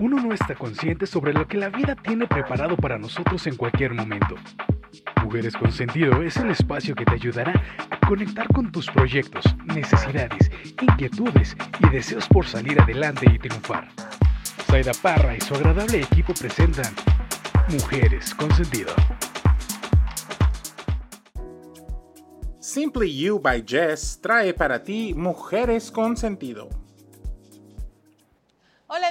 uno no está consciente sobre lo que la vida tiene preparado para nosotros en cualquier momento. Mujeres con Sentido es el espacio que te ayudará a conectar con tus proyectos, necesidades, inquietudes y deseos por salir adelante y triunfar. Zaida Parra y su agradable equipo presentan Mujeres con Sentido. Simply You by Jess trae para ti Mujeres con Sentido.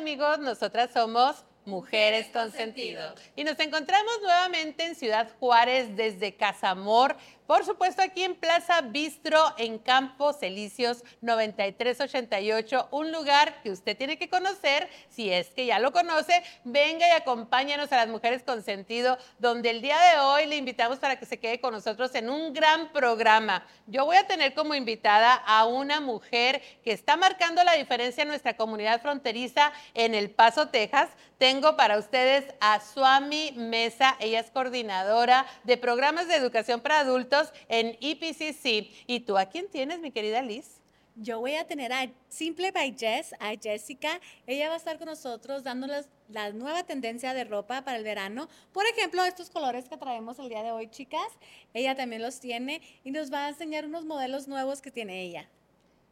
Amigos, nosotras somos Mujeres con Sentido y nos encontramos nuevamente en Ciudad Juárez desde Casamor por supuesto, aquí en Plaza Bistro, en Campos Elíseos 9388, un lugar que usted tiene que conocer, si es que ya lo conoce, venga y acompáñanos a las mujeres con sentido, donde el día de hoy le invitamos para que se quede con nosotros en un gran programa. Yo voy a tener como invitada a una mujer que está marcando la diferencia en nuestra comunidad fronteriza en El Paso, Texas. Tengo para ustedes a Suami Mesa, ella es coordinadora de programas de educación para adultos en EPCC. ¿Y tú a quién tienes, mi querida Liz? Yo voy a tener a Simple by Jess, a Jessica. Ella va a estar con nosotros dándoles la nueva tendencia de ropa para el verano. Por ejemplo, estos colores que traemos el día de hoy, chicas. Ella también los tiene y nos va a enseñar unos modelos nuevos que tiene ella.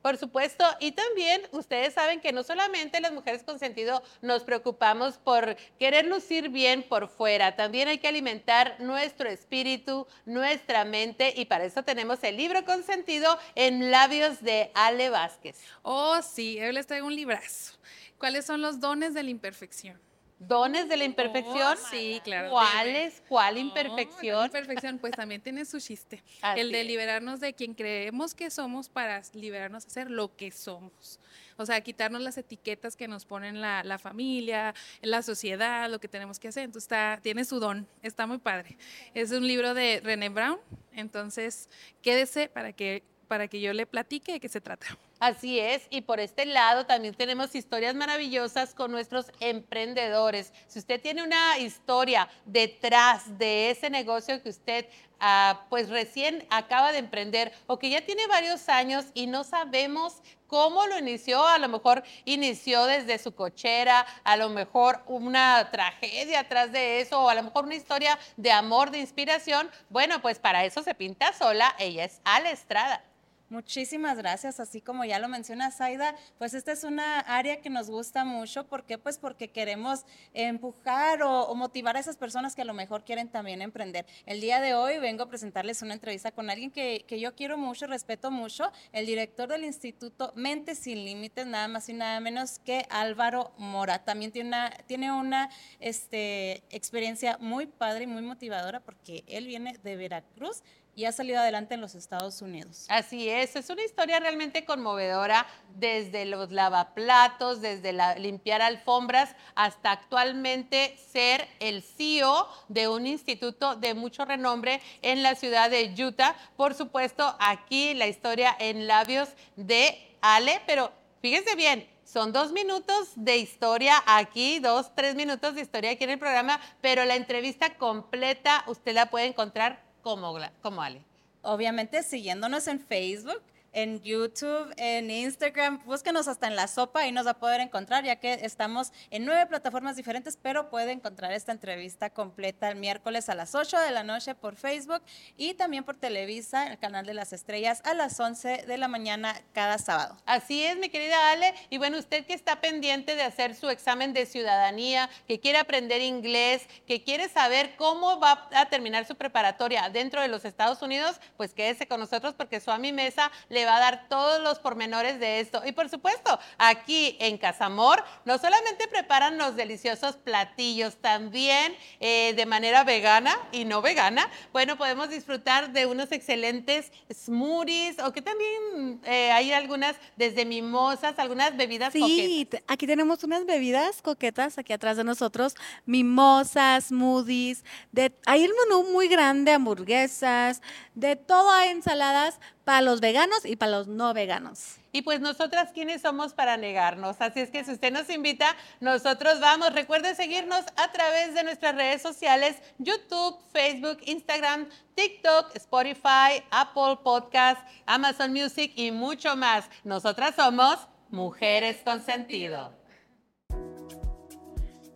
Por supuesto, y también ustedes saben que no solamente las mujeres con sentido nos preocupamos por querer lucir bien por fuera, también hay que alimentar nuestro espíritu, nuestra mente, y para eso tenemos el libro con sentido en labios de Ale Vázquez. Oh, sí, él les traigo un librazo. ¿Cuáles son los dones de la imperfección? Dones de la imperfección. Oh, sí, claro. ¿Cuáles? ¿Cuál imperfección? la imperfección, pues también tiene su chiste. el de liberarnos de quien creemos que somos para liberarnos a ser lo que somos. O sea, quitarnos las etiquetas que nos ponen la, la familia, la sociedad, lo que tenemos que hacer. Entonces, está, tiene su don, está muy padre. Es un libro de René Brown, entonces quédese para que, para que yo le platique de qué se trata. Así es, y por este lado también tenemos historias maravillosas con nuestros emprendedores. Si usted tiene una historia detrás de ese negocio que usted ah, pues recién acaba de emprender o que ya tiene varios años y no sabemos cómo lo inició, a lo mejor inició desde su cochera, a lo mejor una tragedia atrás de eso, o a lo mejor una historia de amor, de inspiración, bueno, pues para eso se pinta sola, ella es Ale Estrada. Muchísimas gracias. Así como ya lo menciona Zaida, pues esta es una área que nos gusta mucho. ¿Por qué? Pues porque queremos empujar o, motivar a esas personas que a lo mejor quieren también emprender. El día de hoy vengo a presentarles una entrevista con alguien que, yo quiero mucho, respeto mucho, el director del Instituto Mentes Sin Límites, nada más y nada menos que Álvaro Mora. También tiene una, tiene una este, experiencia muy padre y muy motivadora porque él viene de Veracruz y ha salido adelante en los Estados Unidos. Así es, es una historia realmente conmovedora desde los lavaplatos, desde la, limpiar alfombras, hasta actualmente ser el CEO de un instituto de mucho renombre en la ciudad de Utah. Por supuesto, aquí la historia en labios de Ale, pero fíjense bien, son dos minutos de historia aquí, dos, tres minutos de historia aquí en el programa, pero la entrevista completa usted la puede encontrar como, como Ale. Obviamente siguiéndonos en Facebook en YouTube, en Instagram. Búsquenos hasta en la sopa y nos va a poder encontrar, ya que estamos en nueve plataformas diferentes, pero puede encontrar esta entrevista completa el miércoles a las 8 de la noche por Facebook y también por Televisa, el canal de las estrellas, a las 11 de la mañana cada sábado. Así es, mi querida Ale. Y bueno, usted que está pendiente de hacer su examen de ciudadanía, que quiere aprender inglés, que quiere saber cómo va a terminar su preparatoria dentro de los Estados Unidos, pues quédese con nosotros porque Suami Mesa le va a dar todos los pormenores de esto. Y por supuesto, aquí en Casamor, no solamente preparan los deliciosos platillos, también eh, de manera vegana y no vegana, bueno, podemos disfrutar de unos excelentes smoothies o que también eh, hay algunas desde mimosas, algunas bebidas sí, aquí tenemos unas bebidas coquetas aquí atrás de nosotros, mimosas, smoothies, de, hay un menú muy grande, hamburguesas, de todo hay ensaladas, para los veganos y para los no veganos. Y pues nosotras, ¿quiénes somos para negarnos? Así es que si usted nos invita, nosotros vamos. Recuerde seguirnos a través de nuestras redes sociales, YouTube, Facebook, Instagram, TikTok, Spotify, Apple Podcast, Amazon Music y mucho más. Nosotras somos Mujeres con Sentido.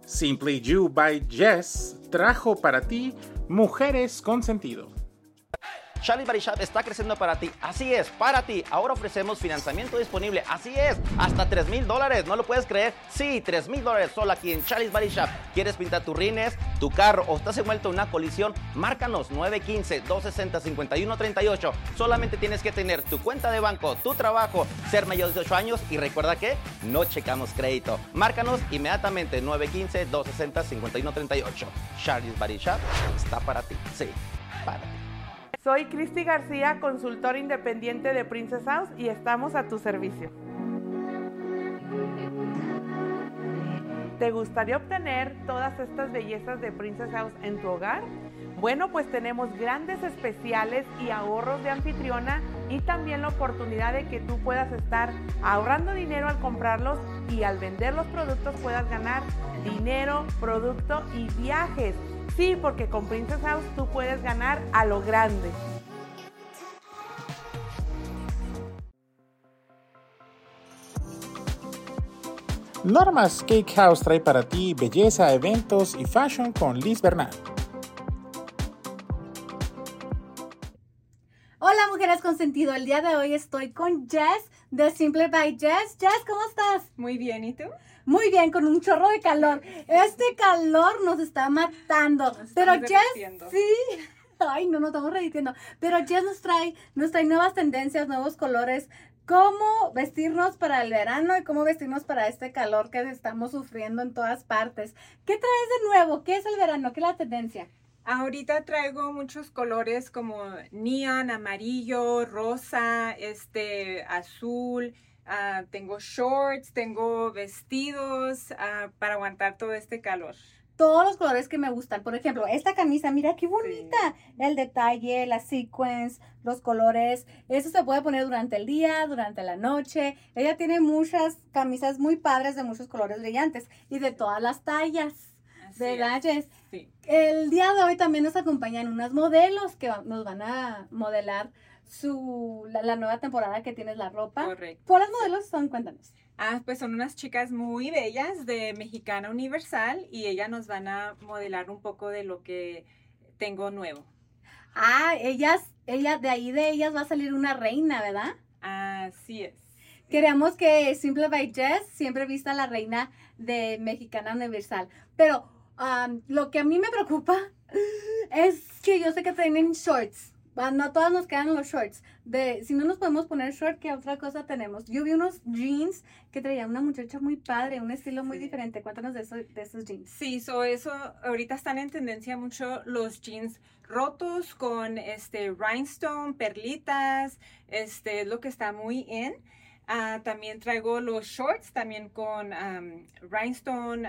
Simply You by Jess trajo para ti Mujeres con Sentido. Charlie Body Shop está creciendo para ti. Así es, para ti. Ahora ofrecemos financiamiento disponible. Así es, hasta 3 mil dólares. ¿No lo puedes creer? Sí, 3 mil dólares solo aquí en Charlie's Body Shop. ¿Quieres pintar tus rines, tu carro o estás envuelto en una colisión? Márcanos 915-260-5138. Solamente tienes que tener tu cuenta de banco, tu trabajo, ser mayor de 18 años y recuerda que no checamos crédito. Márcanos inmediatamente 915-260-5138. Charlie's Body Shop está para ti. Sí, para ti. Soy Cristi García, consultor independiente de Princess House y estamos a tu servicio. ¿Te gustaría obtener todas estas bellezas de Princess House en tu hogar? Bueno, pues tenemos grandes especiales y ahorros de anfitriona y también la oportunidad de que tú puedas estar ahorrando dinero al comprarlos y al vender los productos puedas ganar dinero, producto y viajes. Sí, porque con Princess House tú puedes ganar a lo grande. Normas Cake House trae para ti belleza, eventos y fashion con Liz Bernal. Hola mujeres con sentido, el día de hoy estoy con Jess de Simple by Jess. Jess, ¿cómo estás? Muy bien, ¿y tú? Muy bien, con un chorro de calor. Este calor nos está matando. Pero Jess, sí. Ay, no nos estamos reditiendo. Pero Jess nos trae, nos trae nuevas tendencias, nuevos colores. Cómo vestirnos para el verano y cómo vestirnos para este calor que estamos sufriendo en todas partes. ¿Qué traes de nuevo? ¿Qué es el verano? ¿Qué es la tendencia? Ahorita traigo muchos colores como neon, amarillo, rosa, este, azul, Ah, tengo shorts, tengo vestidos ah, para aguantar todo este calor. Todos los colores que me gustan. Por ejemplo, esta camisa, mira qué bonita. El detalle, la sequence, los colores. Eso se puede poner durante el día, durante la noche. Ella tiene muchas camisas muy padres de muchos colores brillantes y de todas las tallas. de galles. El día de hoy también nos acompañan unas modelos que nos van a modelar su, la, nueva temporada que tienes la ropa. Correcto. ¿Cuáles modelos son? Cuéntanos. Ah, pues son unas chicas muy bellas de Mexicana Universal y ellas nos van a modelar un poco de lo que tengo nuevo. Ah, ellas, ella, de ahí de ellas va a salir una reina, ¿verdad? Así es. Queremos que Simple by Jess siempre vista la reina de Mexicana Universal. Pero lo que a mí me preocupa es que yo sé que tienen shorts. Ah, no todas nos quedan los shorts. De, si no nos podemos poner short, ¿qué otra cosa tenemos? Yo vi unos jeans que traía una muchacha muy padre, un estilo muy diferente. Cuéntanos de, eso, de esos jeans. Sí, so eso, ahorita están en tendencia mucho los jeans rotos con este rhinestone, perlitas, este es lo que está muy en. Ah, también traigo los shorts también con rhinestone,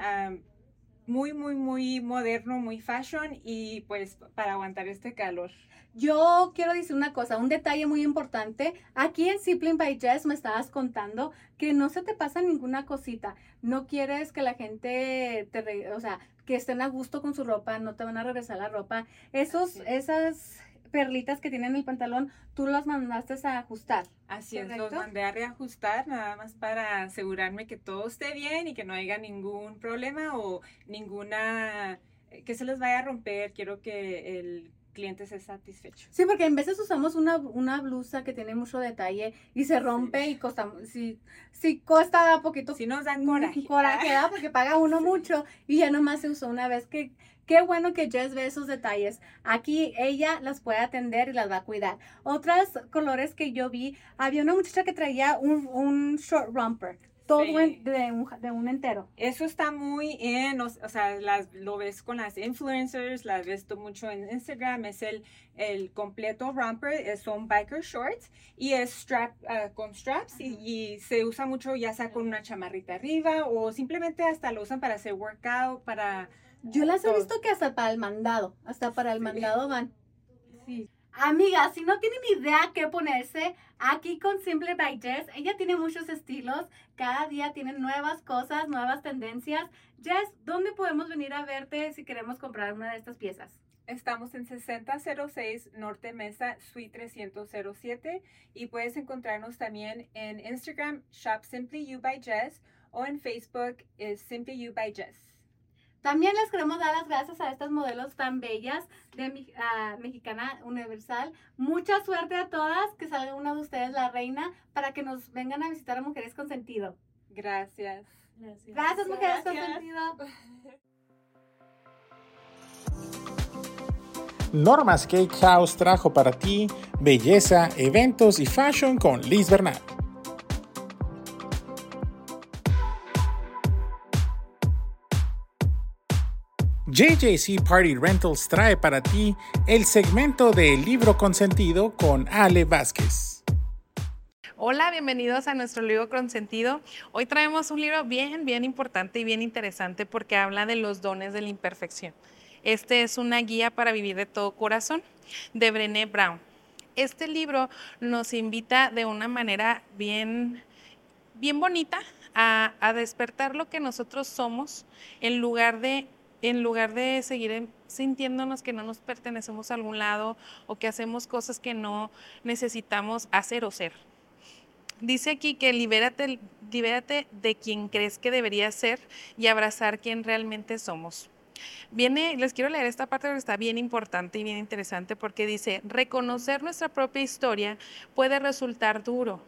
muy, muy, muy moderno, muy fashion y pues para aguantar este calor. Yo quiero decir una cosa, un detalle muy importante. Aquí en Sibling by Jess me estabas contando que no se te pasa ninguna cosita. No quieres que la gente te, o sea, que estén a gusto con su ropa, no te van a regresar la ropa. Esos, esas perlitas que tienen en el pantalón, tú las mandaste a ajustar. Así es, los mandé a reajustar nada más para asegurarme que todo esté bien y que no haya ningún problema o ninguna que se les vaya a romper. Quiero que el cliente se satisfecho. Sí, porque en veces usamos una, una blusa que tiene mucho detalle y se rompe y costa, si, si costa poquito. Si nos dan coraje. Coraje, porque paga uno mucho y ya nomás se usó una vez que Qué bueno que Jess ve esos detalles. Aquí ella las puede atender y las va a cuidar. Otros colores que yo vi, había una muchacha que traía un, un short romper todo de, un, de, un, entero. Eso está muy en, o, sea, las, lo ves con las influencers, las ves mucho en Instagram, es el, el completo romper, son biker shorts y es strap ah, con straps y, se usa mucho ya sea con una chamarrita arriba o simplemente hasta lo usan para hacer workout, para... Yo las he visto que hasta para el mandado, hasta para el mandado van. Sí. Amiga, si no tienen idea qué ponerse, aquí con Simple by Jess, ella tiene muchos estilos, cada día tiene nuevas cosas, nuevas tendencias. Jess, ¿dónde podemos venir a verte si queremos comprar una de estas piezas? Estamos en 6006 Norte Mesa, Suite 307 y puedes encontrarnos también en Instagram, Shop Simply You by Jess o en Facebook es Simply You by Jess. También les queremos dar las gracias a estas modelos tan bellas de Mexicana Universal. Mucha suerte a todas, que salga una de ustedes la reina para que nos vengan a visitar a Mujeres con Sentido. Gracias. Gracias, Mujeres con Sentido. Normas Cake House trajo para ti belleza, eventos y fashion con Liz Bernal. JJC Party Rentals trae para ti el segmento de Libro Consentido con Ale Vázquez. Hola, bienvenidos a nuestro libro Consentido. Hoy traemos un libro bien, bien importante y bien interesante porque habla de los dones de la imperfección. Este es una guía para vivir de todo corazón de Brené Brown. Este libro nos invita de una manera bien, bien bonita a, despertar lo que nosotros somos en lugar de en lugar de seguir sintiéndonos que no nos pertenecemos a algún lado o que hacemos cosas que no necesitamos hacer o ser. Dice aquí que libérate, libérate de quien crees que debería ser y abrazar quien realmente somos. Viene, les quiero leer esta parte porque está bien importante y bien interesante porque dice, reconocer nuestra propia historia puede resultar duro,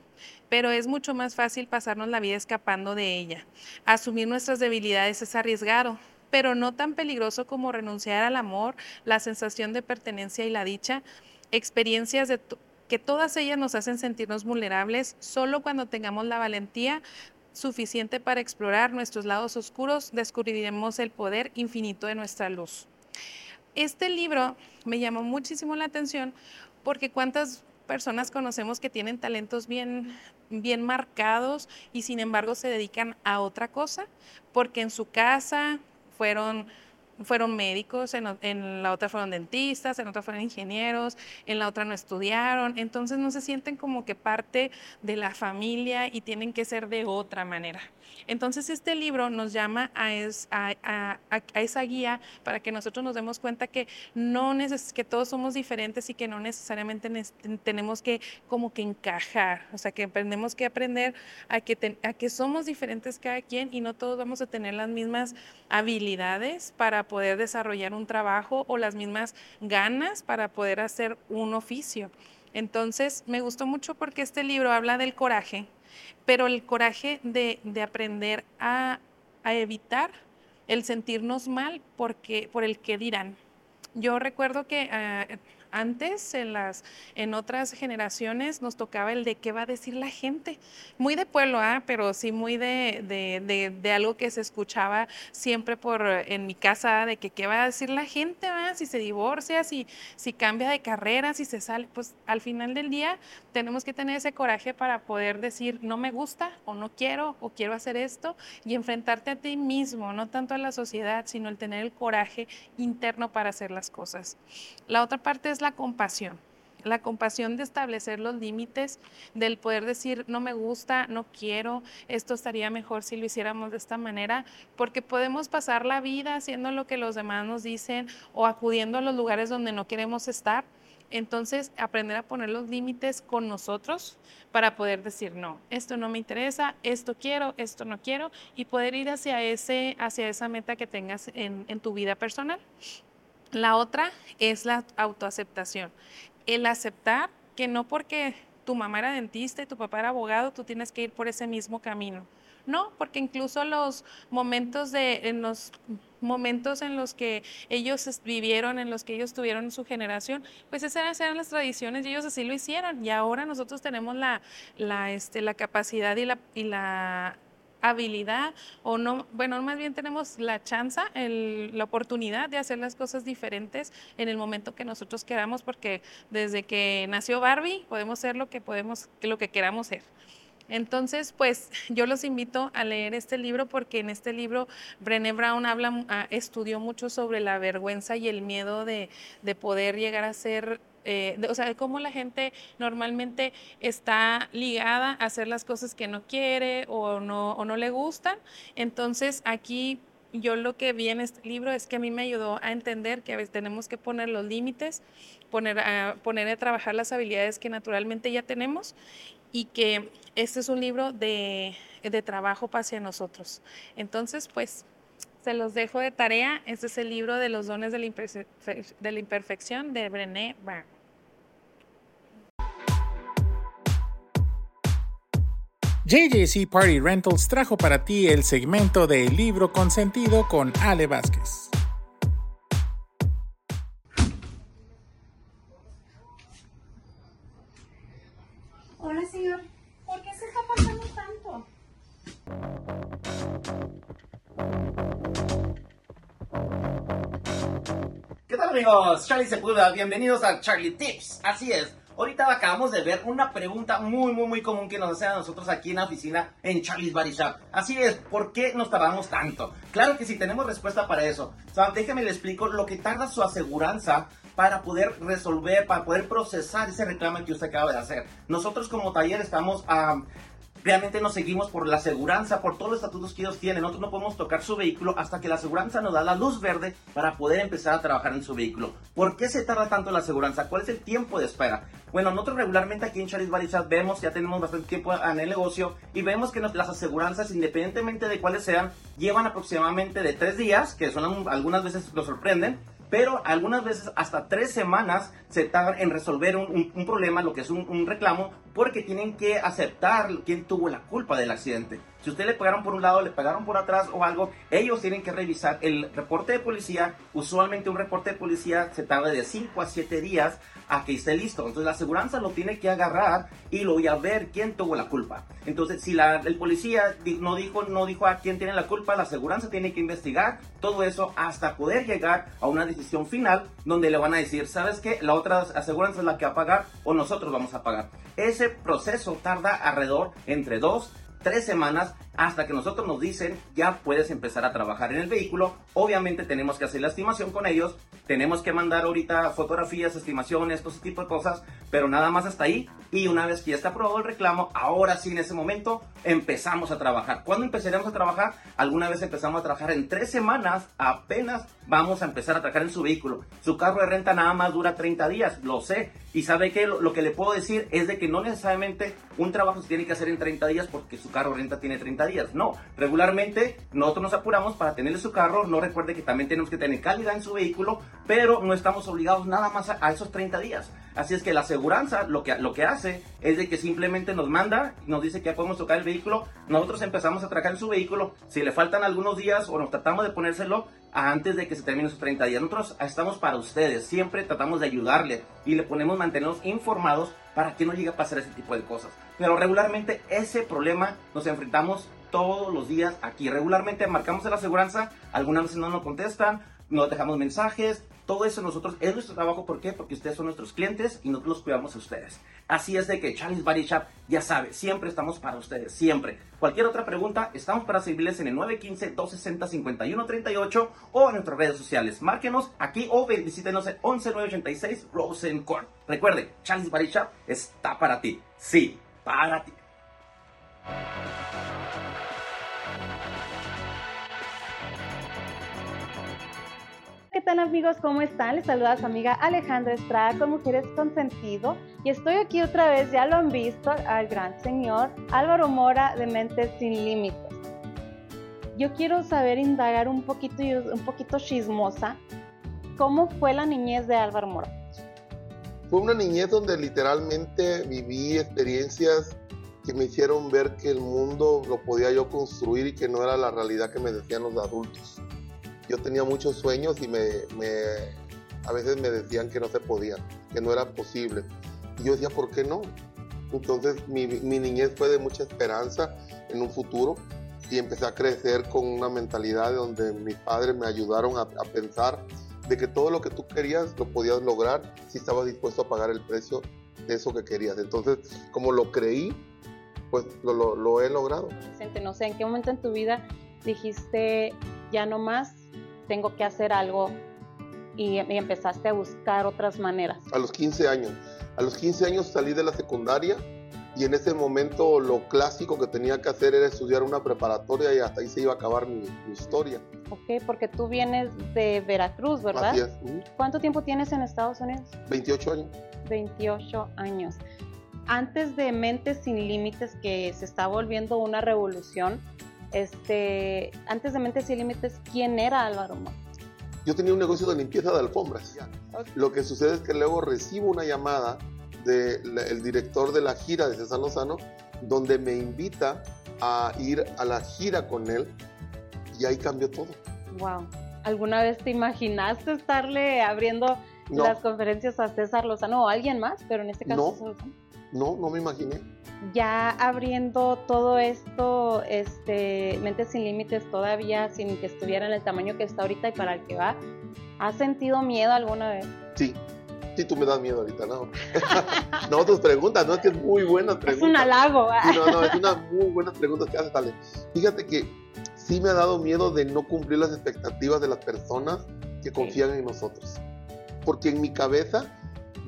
pero es mucho más fácil pasarnos la vida escapando de ella. Asumir nuestras debilidades es arriesgado, pero no tan peligroso como renunciar al amor, la sensación de pertenencia y la dicha, experiencias de que todas ellas nos hacen sentirnos vulnerables solo cuando tengamos la valentía suficiente para explorar nuestros lados oscuros, descubriremos el poder infinito de nuestra luz. Este libro me llamó muchísimo la atención porque cuántas personas conocemos que tienen talentos bien, bien marcados y sin embargo se dedican a otra cosa porque en su casa fueron fueron médicos, en, la otra fueron dentistas, en otra fueron ingenieros, en la otra no estudiaron, entonces no se sienten como que parte de la familia y tienen que ser de otra manera. Entonces este libro nos llama a, esa guía para que nosotros nos demos cuenta que, no que todos somos diferentes y que no necesariamente tenemos que como que encajar, o sea que aprendemos que aprender a que, a que somos diferentes cada quien y no todos vamos a tener las mismas habilidades para poder desarrollar un trabajo o las mismas ganas para poder hacer un oficio. Entonces, me gustó mucho porque este libro habla del coraje, pero el coraje de, aprender a, evitar el sentirnos mal porque, por el que dirán. Yo recuerdo que eh, antes, en, las, en otras generaciones, nos tocaba el de qué va a decir la gente. Muy de pueblo, ¿ah? pero sí muy de, de, de, algo que se escuchaba siempre por en mi casa, de que qué va a decir la gente, ¿ah? si se divorcia, si, si cambia de carrera, si se sale. Pues al final del día tenemos que tener ese coraje para poder decir no me gusta o no quiero o quiero hacer esto y enfrentarte a ti mismo, no tanto a la sociedad, sino el tener el coraje interno para hacer las cosas. La otra parte es la compasión. La compasión de establecer los límites, del poder decir, no me gusta, no quiero, esto estaría mejor si lo hiciéramos de esta manera, porque podemos pasar la vida haciendo lo que los demás nos dicen o acudiendo a los lugares donde no queremos estar. Entonces, aprender a poner los límites con nosotros para poder decir, no, esto no me interesa, esto quiero, esto no quiero, y poder ir hacia, ese, hacia esa meta que tengas en, en tu vida personal. La otra es la autoaceptación. El aceptar que no porque tu mamá era dentista y tu papá era abogado, tú tienes que ir por ese mismo camino. No, porque incluso los momentos de, en los momentos en los que ellos vivieron, en los que ellos tuvieron su generación, pues esas eran las tradiciones y ellos así lo hicieron. Y ahora nosotros tenemos la, la, este, la capacidad y la, y la habilidad o no, bueno, más bien tenemos la chance, la oportunidad de hacer las cosas diferentes en el momento que nosotros queramos, porque desde que nació Barbie podemos ser lo que podemos, lo que queramos ser. Entonces, pues yo los invito a leer este libro porque en este libro Brené Brown habla, ah, estudió mucho sobre la vergüenza y el miedo de, de poder llegar a ser eh, o sea, de cómo la gente normalmente está ligada a hacer las cosas que no quiere o no, o no le gustan. Entonces, aquí yo lo que vi en este libro es que a mí me ayudó a entender que a veces tenemos que poner los límites, poner a, poner a trabajar las habilidades que naturalmente ya tenemos y que este es un libro de, de trabajo hacia nosotros. Entonces, pues se los dejo de tarea. Este es el libro de los dones de la, imperfección de Brené Brown. JJC Party Rentals trajo para ti el segmento de Libro Consentido con Ale Vázquez. Amigos? Charlie Sepulveda, bienvenidos a Charlie Tips. Así es, ahorita acabamos de ver una pregunta muy, muy, muy común que nos hacen a nosotros aquí en la oficina en Charlie's Body Shop. Así es, ¿por qué nos tardamos tanto? Claro que sí, tenemos respuesta para eso. O déjeme le explico lo que tarda su aseguranza para poder resolver, para poder procesar ese reclamo que usted acaba de hacer. Nosotros como taller estamos a realmente nos seguimos por la aseguranza, por todos los estatutos que ellos tienen. Nosotros no podemos tocar su vehículo hasta que la aseguranza nos da la luz verde para poder empezar a trabajar en su vehículo. ¿Por qué se tarda tanto la aseguranza? ¿Cuál es el tiempo de espera? Bueno, nosotros regularmente aquí en Charles Barisas vemos, ya tenemos bastante tiempo en el negocio y vemos que las aseguranzas, independientemente de cuáles sean, llevan aproximadamente de tres días, que son algunas veces lo sorprenden, pero algunas veces hasta tres semanas se tardan en resolver un, problema, lo que es un, reclamo, porque tienen que aceptar quién tuvo la culpa del accidente. Si usted le pegaron por un lado, le pegaron por atrás o algo, ellos tienen que revisar el reporte de policía. Usualmente un reporte de policía se tarda de 5 a 7 días a que esté listo. Entonces la aseguranza lo tiene que agarrar y lo voy a ver quién tuvo la culpa. Entonces si la, el policía no dijo, no dijo a quién tiene la culpa, la aseguranza tiene que investigar todo eso hasta poder llegar a una decisión final donde le van a decir, ¿sabes qué? La otra aseguranza es la que va a pagar o nosotros vamos a pagar. Ese proceso tarda alrededor entre dos tres semanas hasta que nosotros nos dicen ya puedes empezar a trabajar en el vehículo. Obviamente tenemos que hacer la estimación con ellos, tenemos que mandar ahorita fotografías, estimaciones, todo ese tipo de cosas, pero nada más hasta ahí. Y una vez que ya está aprobado el reclamo, ahora sí en ese momento empezamos a trabajar. ¿Cuándo empezaremos a trabajar? Alguna vez empezamos a trabajar en tres semanas, apenas vamos a empezar a trabajar en su vehículo. Su carro de renta nada más dura 30 días, lo sé. Y sabe que lo, que le puedo decir es de que no necesariamente un trabajo se tiene que hacer en 30 días porque su carro de renta tiene 30 días. No, regularmente nosotros nos apuramos para tenerle su carro. No recuerde que también tenemos que tener calidad en su vehículo, pero no estamos obligados nada más a, esos 30 días. Así es que la aseguranza lo que, lo que hace es de que simplemente nos manda nos dice que ya podemos tocar el vehículo. Nosotros empezamos a en su vehículo. Si le faltan algunos días o nos tratamos de ponérselo, antes de que se termine esos 30 días. Nosotros estamos para ustedes, siempre tratamos de ayudarle y le ponemos mantenernos informados para que no llegue a pasar ese tipo de cosas. Pero regularmente ese problema nos enfrentamos todos los días aquí. Regularmente marcamos en la aseguranza, algunas veces no nos contestan, nos dejamos mensajes, todo eso nosotros es nuestro trabajo. ¿Por qué? Porque ustedes son nuestros clientes y nosotros los cuidamos a ustedes. Así es de que Charlie's Body Shop ya sabe, siempre estamos para ustedes, siempre. Cualquier otra pregunta, estamos para servirles en el 915-260-5138 o en nuestras redes sociales. Márquenos aquí o visítenos en 11986 Rosen Court. Recuerde, Charlie's Body está para ti. Sí, para ti. ¿Qué tal amigos? ¿Cómo están? Les saluda su amiga Alejandra Estrada con Mujeres con Sentido y estoy aquí otra vez, ya lo han visto, al gran señor Álvaro Mora de Mentes Sin Límites. Yo quiero saber, indagar un poquito, un poquito chismosa, ¿cómo fue la niñez de Álvaro Mora? Fue una niñez donde literalmente viví experiencias que me hicieron ver que el mundo lo podía yo construir y que no era la realidad que me decían los adultos yo tenía muchos sueños y me, a veces me decían que no se podía, que no era posible. Y yo decía, ¿por qué no? Entonces mi, niñez fue de mucha esperanza en un futuro y empecé a crecer con una mentalidad donde mis padres me ayudaron a, pensar de que todo lo que tú querías lo podías lograr si estabas dispuesto a pagar el precio de eso que querías. Entonces, como lo creí, pues lo, lo he logrado. No sé, ¿en qué momento en tu vida dijiste ya no más, tengo que hacer algo y, empezaste a buscar otras maneras? A los 15 años. A los 15 años salí de la secundaria y en ese momento lo clásico que tenía que hacer era estudiar una preparatoria y hasta ahí se iba a acabar mi, historia. Ok, porque tú vienes de Veracruz, ¿verdad? Así es. ¿Cuánto tiempo tienes en Estados Unidos? 28 años. 28 años. Antes de Mentes sin Límites, que se está volviendo una revolución, Este, antes de Mentes y Límites, ¿quién era Álvaro Mora? Yo tenía un negocio de limpieza de alfombras. Lo que sucede es que luego recibo una llamada del director de la gira de César Lozano, donde me invita a ir a la gira con él y ahí cambió todo. Wow. ¿Alguna vez te imaginaste estarle abriendo las conferencias a César Lozano o a alguien más? Pero en este caso no, No, no me imaginé. Ya abriendo todo esto, este, Mentes sin Límites todavía sin que estuviera en el tamaño que está ahorita y para el que va, ¿has sentido miedo alguna vez? Sí, Sí, tú me das miedo ahorita, ¿no? no, tus preguntas, no es que es muy buena pregunta. Es un halago. no, no, es una muy buena pregunta que haces, Ale. Fíjate que sí me ha dado miedo de no cumplir las expectativas de las personas que confían en nosotros. Porque en mi cabeza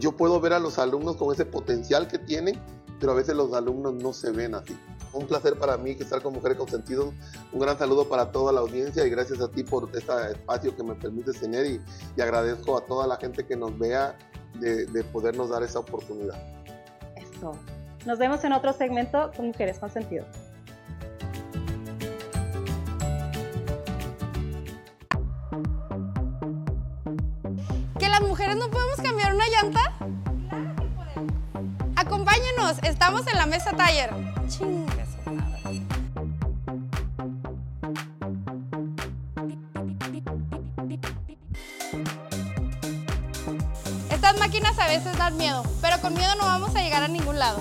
yo puedo ver a los alumnos con ese potencial que tienen, pero a veces los alumnos no se ven así. Un placer para mí que estar con Mujeres con Sentido. Un gran saludo para toda la audiencia y gracias a ti por este espacio que me permites tener y, y agradezco a toda la gente que nos vea de, podernos dar esa oportunidad. Eso. Nos vemos en otro segmento con Mujeres con Sentido. ¿Que las mujeres no podemos cambiar una llanta? Estamos en la mesa taller. máquinas a veces dan miedo, pero con miedo no vamos a llegar a ningún lado.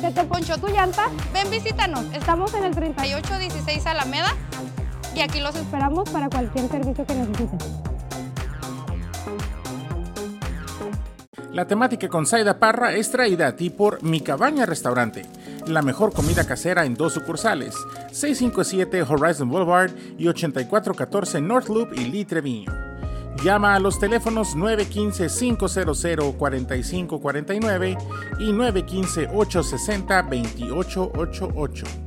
¿Se te ponchó tu llanta? Ven, visítanos. Estamos en el 3816 Alameda y aquí los esperamos para cualquier servicio que necesiten. La temática con Saida Parra es traída a ti por Mi Cabaña Restaurante la mejor comida casera en dos sucursales, 657 Horizon Boulevard y 8414 North Loop y Lee Treviño. Llama a los teléfonos 915-500-4549 y 915-860-2888.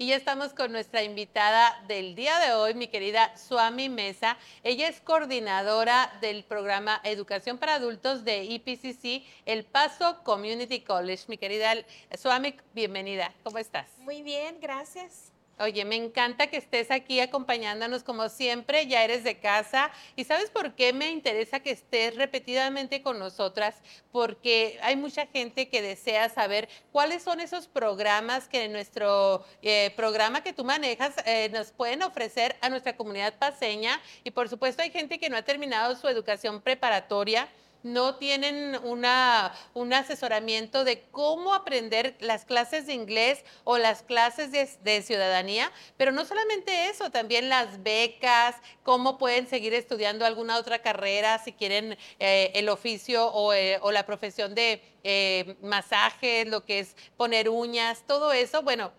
Y ya estamos con nuestra invitada del día de hoy, mi querida Suami Mesa. Ella es coordinadora del programa Educación para Adultos de IPCC, El Paso Community College. Mi querida Suami, bienvenida. ¿Cómo estás? Muy bien, gracias. Oye, me encanta que estés aquí acompañándonos como siempre, ya eres de casa. ¿Y sabes por qué me interesa que estés repetidamente con nosotras? Porque hay mucha gente que desea saber cuáles son esos programas que en nuestro eh, programa que tú manejas eh, nos pueden ofrecer a nuestra comunidad paseña. Y por supuesto hay gente que no ha terminado su educación preparatoria no tienen un asesoramiento de cómo aprender las clases de inglés o las clases de, ciudadanía, pero no solamente eso, también las becas, cómo pueden seguir estudiando alguna otra carrera si quieren eh, el oficio eh, o, la profesión de eh, masaje, lo que es poner uñas, todo eso, bueno.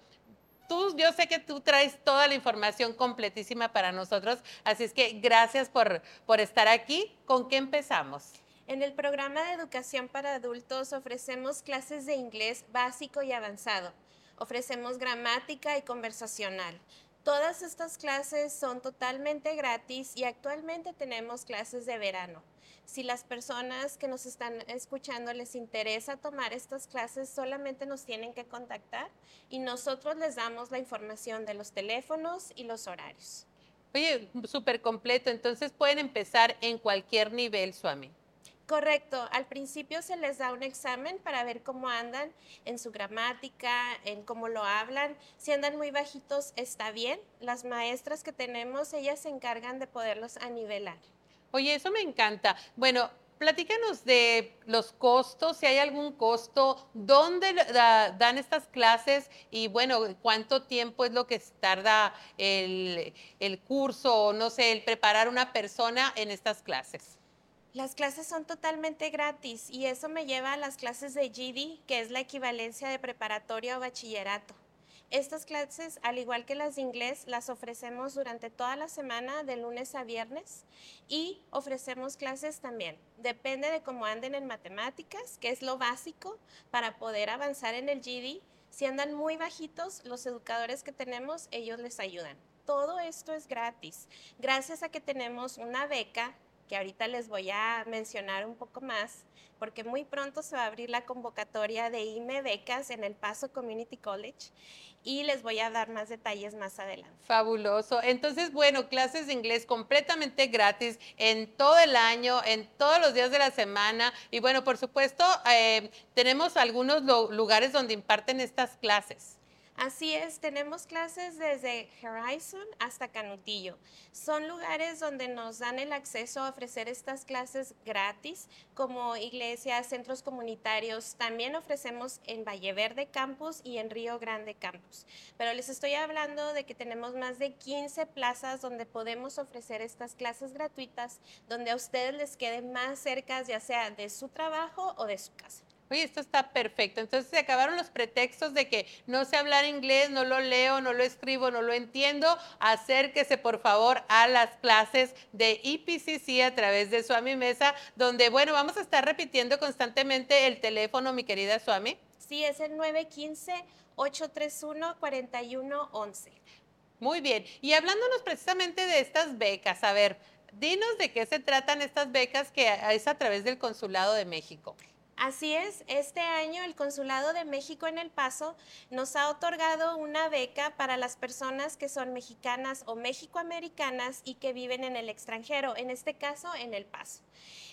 Tú, yo sé que tú traes toda la información completísima para nosotros, así es que gracias por estar aquí. ¿Con qué empezamos? En el programa de educación para adultos ofrecemos clases de inglés básico y avanzado. Ofrecemos gramática y conversacional. Todas estas clases son totalmente gratis y actualmente tenemos clases de verano. Si las personas que nos están escuchando les interesa tomar estas clases, solamente nos tienen que contactar y nosotros les damos la información de los teléfonos y los horarios. Oye, súper completo. Entonces pueden empezar en cualquier nivel, Suami. Correcto, al principio se les da un examen para ver cómo andan en su gramática, en cómo lo hablan. Si andan muy bajitos, está bien. Las maestras que tenemos, ellas se encargan de poderlos anivelar. Oye, eso me encanta. Bueno, platícanos de los costos, si hay algún costo, dónde dan estas clases y bueno, cuánto tiempo es lo que tarda el, el curso o no sé, el preparar una persona en estas clases. Las clases son totalmente gratis y eso me lleva a las clases de GD, que es la equivalencia de preparatoria o bachillerato. Estas clases, al igual que las de inglés, las ofrecemos durante toda la semana, de lunes a viernes, y ofrecemos clases también. Depende de cómo anden en matemáticas, que es lo básico para poder avanzar en el GD. Si andan muy bajitos, los educadores que tenemos, ellos les ayudan. Todo esto es gratis. Gracias a que tenemos una beca que ahorita les voy a mencionar un poco más, porque muy pronto se va a abrir la convocatoria de IME Becas en El Paso Community College y les voy a dar más detalles más adelante. Fabuloso. Entonces, bueno, clases de inglés completamente gratis en todo el año, en todos los días de la semana. Y bueno, por supuesto, eh, tenemos algunos lugares donde imparten estas clases. Así es, tenemos clases desde Horizon hasta Canutillo. Son lugares donde nos dan el acceso a ofrecer estas clases gratis, como iglesias, centros comunitarios. También ofrecemos en Valle Verde Campus y en Río Grande Campus. Pero les estoy hablando de que tenemos más de 15 plazas donde podemos ofrecer estas clases gratuitas, donde a ustedes les quede más cerca, ya sea de su trabajo o de su casa. Oye, esto está perfecto. Entonces se acabaron los pretextos de que no sé hablar inglés, no lo leo, no lo escribo, no lo entiendo. Acérquese por favor a las clases de EPCC a través de Suami Mesa, donde, bueno, vamos a estar repitiendo constantemente el teléfono, mi querida Suami. Sí, es el 915-831-4111. Muy bien. Y hablándonos precisamente de estas becas, a ver, dinos de qué se tratan estas becas que es a través del Consulado de México. Así es, este año el Consulado de México en El Paso nos ha otorgado una beca para las personas que son mexicanas o mexicoamericanas y que viven en el extranjero, en este caso en El Paso.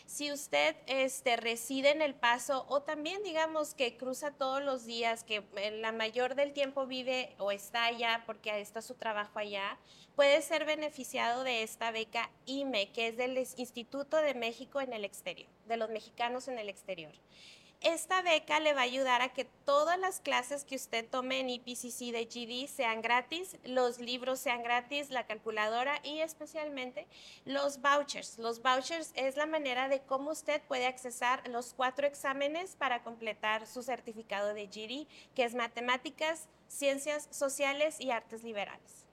Si usted este, reside en El Paso o también digamos que cruza todos los días, que la mayor del tiempo vive o está allá porque está su trabajo allá, puede ser beneficiado de esta beca IME, que es del Instituto de México en el exterior, de los mexicanos en el exterior. Esta beca le va a ayudar a que todas las clases que usted tome en IPCC de GD sean gratis, los libros sean gratis, la calculadora y especialmente los vouchers. Los vouchers es la manera de cómo usted puede accesar los cuatro exámenes para completar su certificado de GD, que es matemáticas, ciencias sociales y artes liberales.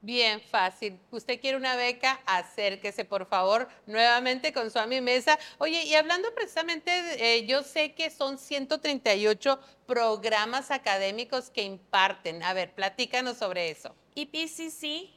Bien fácil. Usted quiere una beca, acérquese por favor nuevamente con su Mesa. Oye, y hablando precisamente, eh, yo sé que son 138 programas académicos que imparten. A ver, platícanos sobre eso. IPCC eh,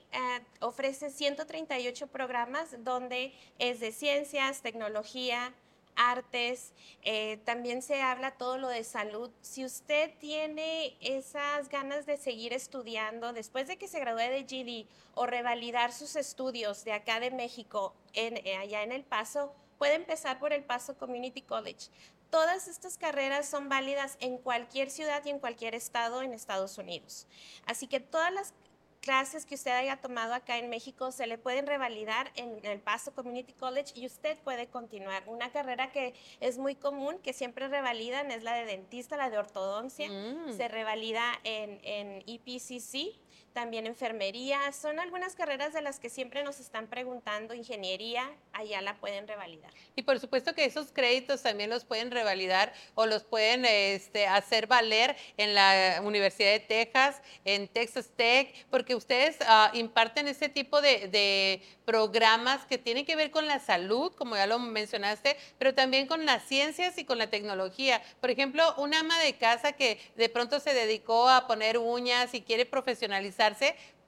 ofrece 138 programas donde es de ciencias, tecnología, artes, eh, también se habla todo lo de salud. Si usted tiene esas ganas de seguir estudiando después de que se gradúe de GD o revalidar sus estudios de acá de México, en, eh, allá en El Paso, puede empezar por El Paso Community College. Todas estas carreras son válidas en cualquier ciudad y en cualquier estado en Estados Unidos. Así que todas las clases que usted haya tomado acá en México se le pueden revalidar en el Paso Community College y usted puede continuar. Una carrera que es muy común, que siempre revalidan, es la de dentista, la de ortodoncia. Mm. Se revalida en, en EPCC también enfermería, son algunas carreras de las que siempre nos están preguntando, ingeniería, allá la pueden revalidar. Y por supuesto que esos créditos también los pueden revalidar o los pueden este, hacer valer en la Universidad de Texas, en Texas Tech, porque ustedes ah, imparten ese tipo de, de programas que tienen que ver con la salud, como ya lo mencionaste, pero también con las ciencias y con la tecnología. Por ejemplo, una ama de casa que de pronto se dedicó a poner uñas y quiere profesionalizar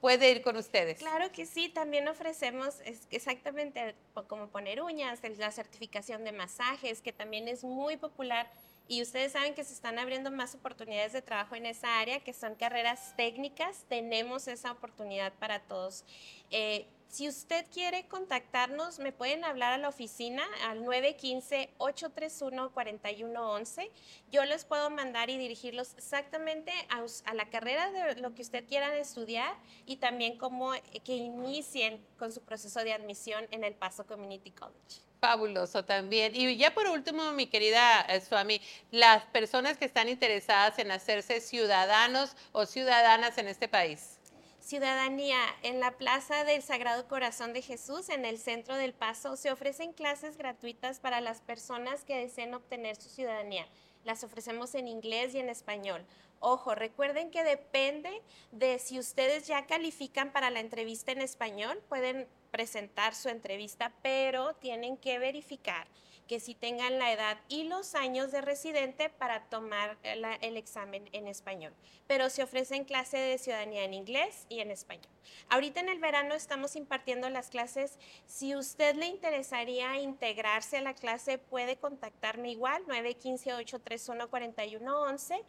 puede ir con ustedes. Claro que sí, también ofrecemos exactamente como poner uñas, la certificación de masajes, que también es muy popular y ustedes saben que se están abriendo más oportunidades de trabajo en esa área, que son carreras técnicas, tenemos esa oportunidad para todos. Eh, si usted quiere contactarnos, me pueden hablar a la oficina al 915-831-4111. Yo les puedo mandar y dirigirlos exactamente a, a, la carrera de lo que usted quiera estudiar y también cómo eh, que inicien con su proceso de admisión en el Paso Community College. Fabuloso también. Y ya por último, mi querida eh, Swami, las personas que están interesadas en hacerse ciudadanos o ciudadanas en este país. Ciudadanía. En la Plaza del Sagrado Corazón de Jesús, en el centro del Paso, se ofrecen clases gratuitas para las personas que deseen obtener su ciudadanía. Las ofrecemos en inglés y en español. Ojo, recuerden que depende de si ustedes ya califican para la entrevista en español, pueden presentar su entrevista, pero tienen que verificar que si tengan la edad y los años de residente para tomar el examen en español. Pero se ofrecen clases de ciudadanía en inglés y en español. Ahorita en el verano estamos impartiendo las clases. Si usted le interesaría integrarse a la clase, puede contactarme igual, 915-831-4111.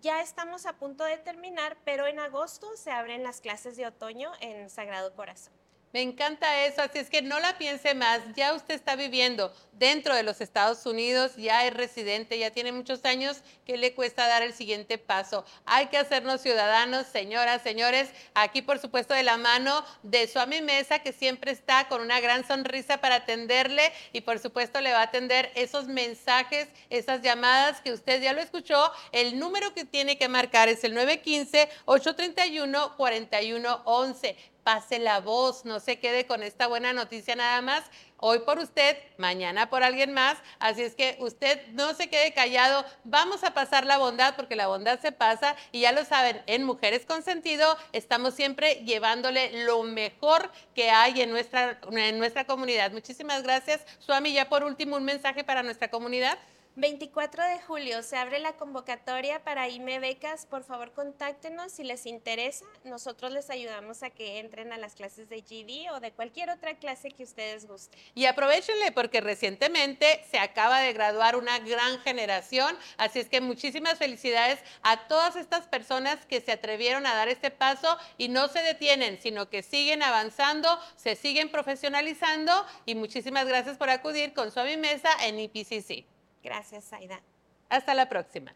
Ya estamos a punto de terminar, pero en agosto se abren las clases de otoño en Sagrado Corazón. Me encanta eso, así es que no la piense más, ya usted está viviendo dentro de los Estados Unidos, ya es residente, ya tiene muchos años, ¿qué le cuesta dar el siguiente paso? Hay que hacernos ciudadanos, señoras, señores, aquí por supuesto de la mano de Suami Mesa, que siempre está con una gran sonrisa para atenderle y por supuesto le va a atender esos mensajes, esas llamadas que usted ya lo escuchó. El número que tiene que marcar es el 915-831-4111 pase la voz, no se quede con esta buena noticia nada más. Hoy por usted, mañana por alguien más. Así es que usted no se quede callado. Vamos a pasar la bondad porque la bondad se pasa y ya lo saben, en Mujeres con Sentido estamos siempre llevándole lo mejor que hay en nuestra, en nuestra comunidad. Muchísimas gracias. Suami, ya por último un mensaje para nuestra comunidad. 24 de julio se abre la convocatoria para IME Becas. Por favor, contáctenos si les interesa. Nosotros les ayudamos a que entren a las clases de GD o de cualquier otra clase que ustedes gusten. Y aprovechenle porque recientemente se acaba de graduar una gran generación. Así es que muchísimas felicidades a todas estas personas que se atrevieron a dar este paso y no se detienen, sino que siguen avanzando, se siguen profesionalizando. Y muchísimas gracias por acudir con Suave Mesa en IPCC. Gracias, Aida. Hasta la próxima.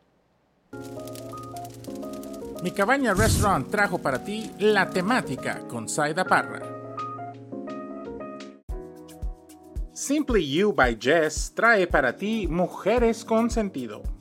Mi Cabaña Restaurant trajo para ti la temática con Saida Parra. Simply You by Jess trae para ti Mujeres con Sentido.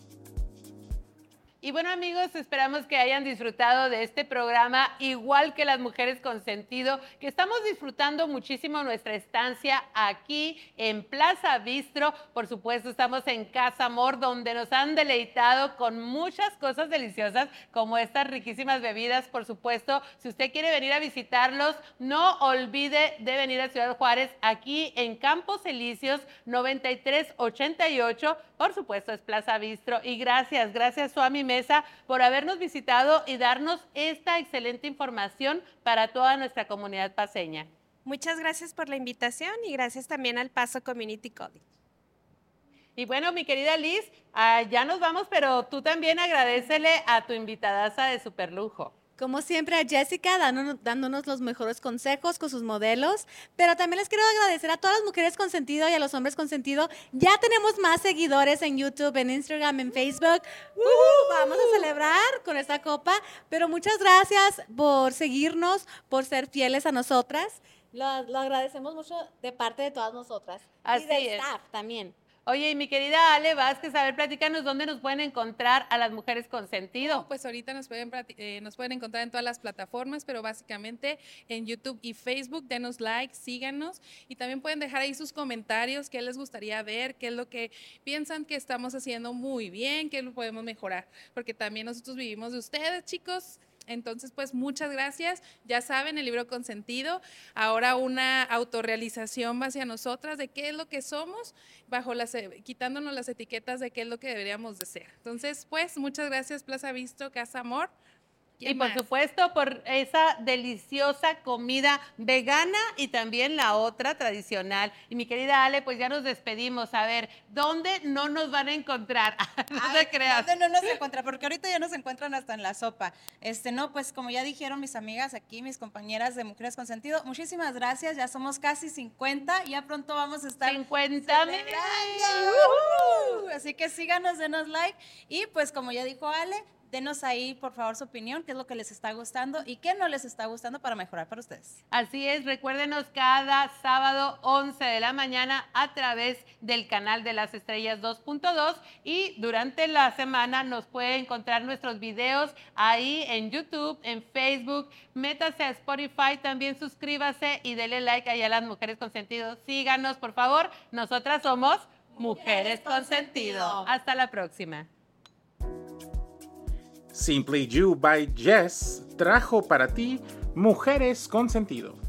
Y bueno amigos, esperamos que hayan disfrutado de este programa, igual que las mujeres con sentido, que estamos disfrutando muchísimo nuestra estancia aquí en Plaza Bistro. Por supuesto, estamos en Casa Amor, donde nos han deleitado con muchas cosas deliciosas, como estas riquísimas bebidas. Por supuesto, si usted quiere venir a visitarlos, no olvide de venir a Ciudad Juárez, aquí en Campos Elíseos 9388. Por supuesto, es Plaza Bistro. Y gracias, gracias, Suami Mesa, por habernos visitado y darnos esta excelente información para toda nuestra comunidad paseña. Muchas gracias por la invitación y gracias también al Paso Community College. Y bueno, mi querida Liz, ah, ya nos vamos, pero tú también agradecele a tu invitadaza de superlujo. Como siempre a Jessica dándonos, los mejores consejos con sus modelos, pero también les quiero agradecer a todas las mujeres con sentido y a los hombres con sentido. Ya tenemos más seguidores en YouTube, en Instagram, en Facebook. vamos a celebrar con esta copa, pero muchas gracias por seguirnos, por ser fieles a nosotras. Lo, agradecemos mucho de parte de todas nosotras. Así y del staff también. Oye, y mi querida Ale Vázquez, a ver, platícanos dónde nos pueden encontrar a las mujeres con sentido. pues ahorita nos pueden, eh, nos pueden encontrar en todas las plataformas, pero básicamente en YouTube y Facebook. Denos like, síganos y también pueden dejar ahí sus comentarios, qué les gustaría ver, qué es lo que piensan que estamos haciendo muy bien, qué lo podemos mejorar, porque también nosotros vivimos de ustedes, chicos. Entonces, pues muchas gracias. Ya saben, el libro consentido, ahora una autorrealización hacia nosotras de qué es lo que somos, bajo las, eh, quitándonos las etiquetas de qué es lo que deberíamos de ser. Entonces, pues muchas gracias Plaza Visto, Casa Amor. Y por supuesto por esa deliciosa comida vegana y también la otra tradicional. Y mi querida Ale, pues ya nos despedimos. A ver, ¿dónde no nos van a encontrar? no te creas. ¿Dónde no nos encuentran? Porque ahorita ya nos encuentran hasta en la sopa. Este, no, pues como ya dijeron mis amigas aquí, mis compañeras de Mujeres con Sentido, muchísimas gracias. Ya somos casi 50. Ya pronto vamos a estar 50 mil. Así que síganos, denos like. Y pues como ya dijo Ale, denos ahí, por favor, su opinión, qué es lo que les está gustando y qué no les está gustando para mejorar para ustedes. Así es, recuérdenos cada sábado 11 de la mañana a través del canal de las estrellas 2.2 y durante la semana nos puede encontrar nuestros videos ahí en YouTube, en Facebook, métase a Spotify, también suscríbase y dele like ahí a las mujeres con sentido. Síganos, por favor, nosotras somos Mujeres con Sentido. Hasta la próxima. Simply You by Jess trajo para ti Mujeres con Sentido.